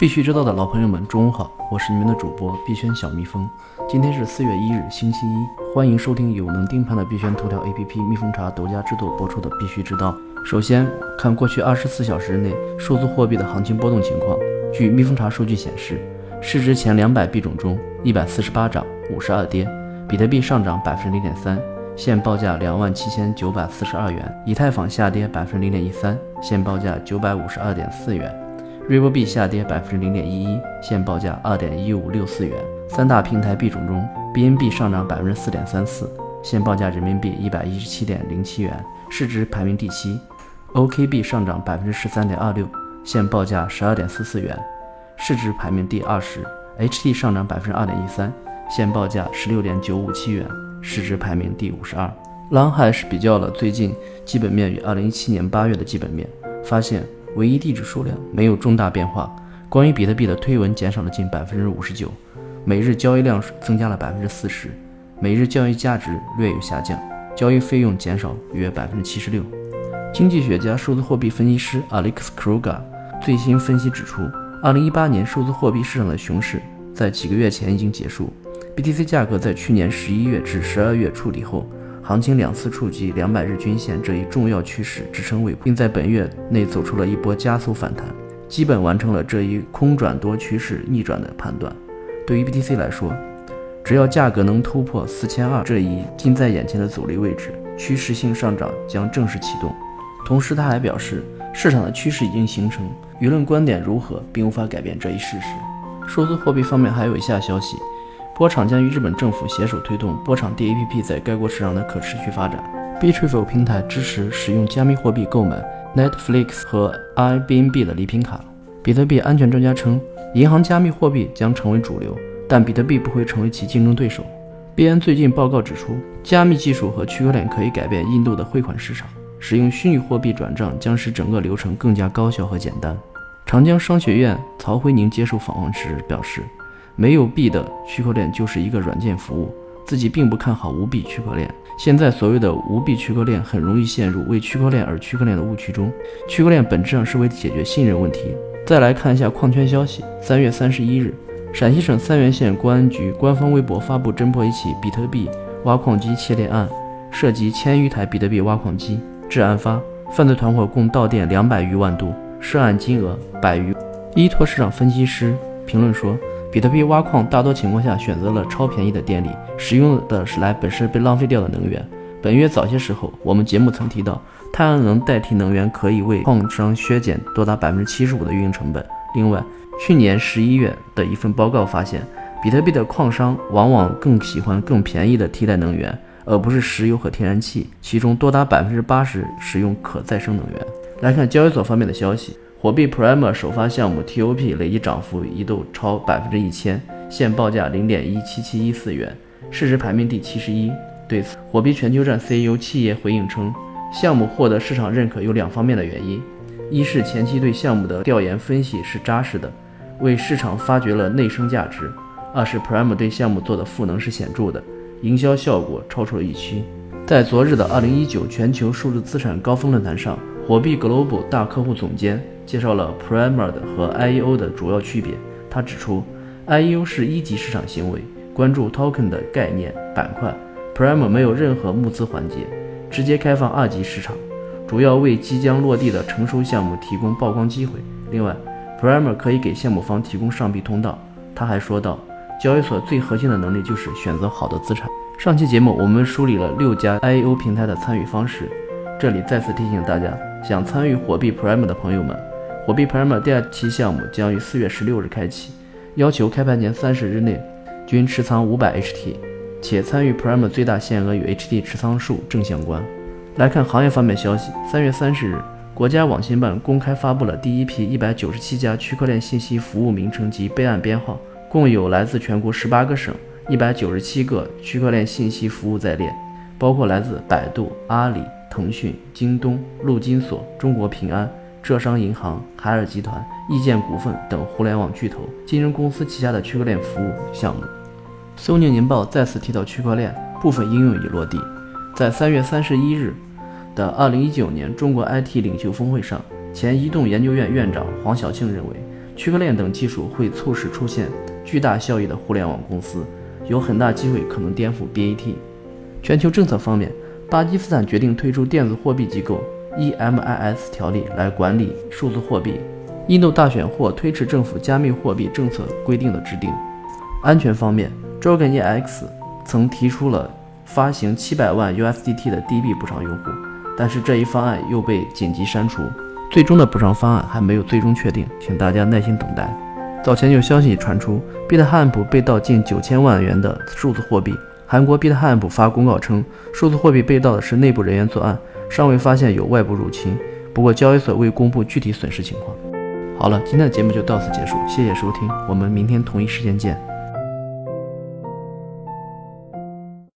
必须知道的老朋友们，中午好，我是你们的主播碧轩小蜜蜂。今天是四月一日，星期一，欢迎收听有能盯盘的碧轩头条 APP 蜜蜂茶独家制作播出的《必须知道》。首先看过去二十四小时内数字货币的行情波动情况。据蜜蜂茶数据显示，市值前两百币种中，一百四十八涨，五十二跌。比特币上涨百分之零点三，现报价两万七千九百四十二元；以太坊下跌百分之零点一三，现报价九百五十二点四元。瑞波币下跌百分之零点一一，现报价二点一五六四元。三大平台币种中，BNB 上涨百分之四点三四，现报价人民币一百一十七点零七元，市值排名第七。OKB 上涨百分之十三点二六，现报价十二点四四元，市值排名第二十。HT 上涨百分之二点一三，现报价十六点九五七元，市值排名第五十二。long has 比较了最近基本面与二零一七年八月的基本面，发现。唯一地址数量没有重大变化。关于比特币的推文减少了近百分之五十九，每日交易量增加了百分之四十，每日交易价值略有下降，交易费用减少约百分之七十六。经济学家、数字货币分析师 Alex Kruger 最新分析指出，二零一八年数字货币市场的熊市在几个月前已经结束。BTC 价格在去年十一月至十二月触底后。行情两次触及两百日均线这一重要趋势支撑位，并在本月内走出了一波加速反弹，基本完成了这一空转多趋势逆转的判断。对于 BTC 来说，只要价格能突破四千二这一近在眼前的阻力位置，趋势性上涨将正式启动。同时，他还表示，市场的趋势已经形成，舆论观点如何并无法改变这一事实。数字货币方面还有以下消息。波场将与日本政府携手推动波场 DAPP 在该国市场的可持续发展。Bitrify 平台支持使用加密货币购买 Netflix 和 Airbnb 的礼品卡。比特币安全专家称，银行加密货币将成为主流，但比特币不会成为其竞争对手。币安最近报告指出，加密技术和区块链可以改变印度的汇款市场，使用虚拟货币转账将使整个流程更加高效和简单。长江商学院曹辉宁接受访问时表示。没有币的区块链就是一个软件服务，自己并不看好无币区块链。现在所谓的无币区块链很容易陷入为区块链而区块链的误区中。区块链本质上是为解决信任问题。再来看一下矿圈消息：三月三十一日，陕西省三原县公安局官方微博发布侦破一起比特币挖矿机窃电案，涉及千余台比特币挖矿机。至案发，犯罪团伙共盗电两百余万度，涉案金额百余。依托市场分析师评论说。比特币挖矿大多情况下选择了超便宜的电力，使用的是来本身被浪费掉的能源。本月早些时候，我们节目曾提到，太阳能代替能源可以为矿商削减多达百分之七十五的运营成本。另外，去年十一月的一份报告发现，比特币的矿商往往更喜欢更便宜的替代能源，而不是石油和天然气，其中多达百分之八十使用可再生能源。来看交易所方面的消息。火币 Primer 首发项目 TOP 累计涨幅一度超百分之一千，现报价零点一七七一四元，市值排名第七十一。对此，火币全球站 CEO 七爷回应称，项目获得市场认可有两方面的原因：一是前期对项目的调研分析是扎实的，为市场发掘了内生价值；二是 Prime 对项目做的赋能是显著的，营销效果超出了预期。在昨日的二零一九全球数字资产高峰论坛上，火币 Global 大客户总监。介绍了 Primer 的和 IEO 的主要区别。他指出，IEO 是一级市场行为，关注 Token 的概念板块；Primer 没有任何募资环节，直接开放二级市场，主要为即将落地的成熟项目提供曝光机会。另外，Primer 可以给项目方提供上币通道。他还说到，交易所最核心的能力就是选择好的资产。上期节目我们梳理了六家 IEO 平台的参与方式，这里再次提醒大家，想参与火币 Primer 的朋友们。火币 Prime 第二期项目将于四月十六日开启，要求开盘前三十日内均持仓五百 HT，且参与 Prime 最大限额与 HT 持仓数正相关。来看行业方面消息，三月三十日，国家网信办公开发布了第一批一百九十七家区块链信息服务名称及备案编号，共有来自全国十八个省一百九十七个区块链信息服务在列，包括来自百度、阿里、腾讯、京东、陆金所、中国平安。浙商银行、海尔集团、易建股份等互联网巨头、金融公司旗下的区块链服务项目。苏宁年报再次提到区块链部分应用已落地。在三月三十一日的二零一九年中国 IT 领袖峰会上，前移动研究院院长黄晓庆认为，区块链等技术会促使出现巨大效益的互联网公司，有很大机会可能颠覆 BAT。全球政策方面，巴基斯坦决定推出电子货币机构 EMIS 条例来管理数字货币。印度大选或推迟政府加密货币政策规定的制定。安全方面，Dragonex 曾提出了发行七百万 USDT 的 DB 补偿用户，但是这一方案又被紧急删除。最终的补偿方案还没有最终确定，请大家耐心等待。早前有消息传出，BitHamp 被盗近九千万元的数字货币。韩国 BitHamp 发公告称，数字货币被盗的是内部人员作案，尚未发现有外部入侵。不过交易所未公布具体损失情况。好了，今天的节目就到此结束，谢谢收听，我们明天同一时间见。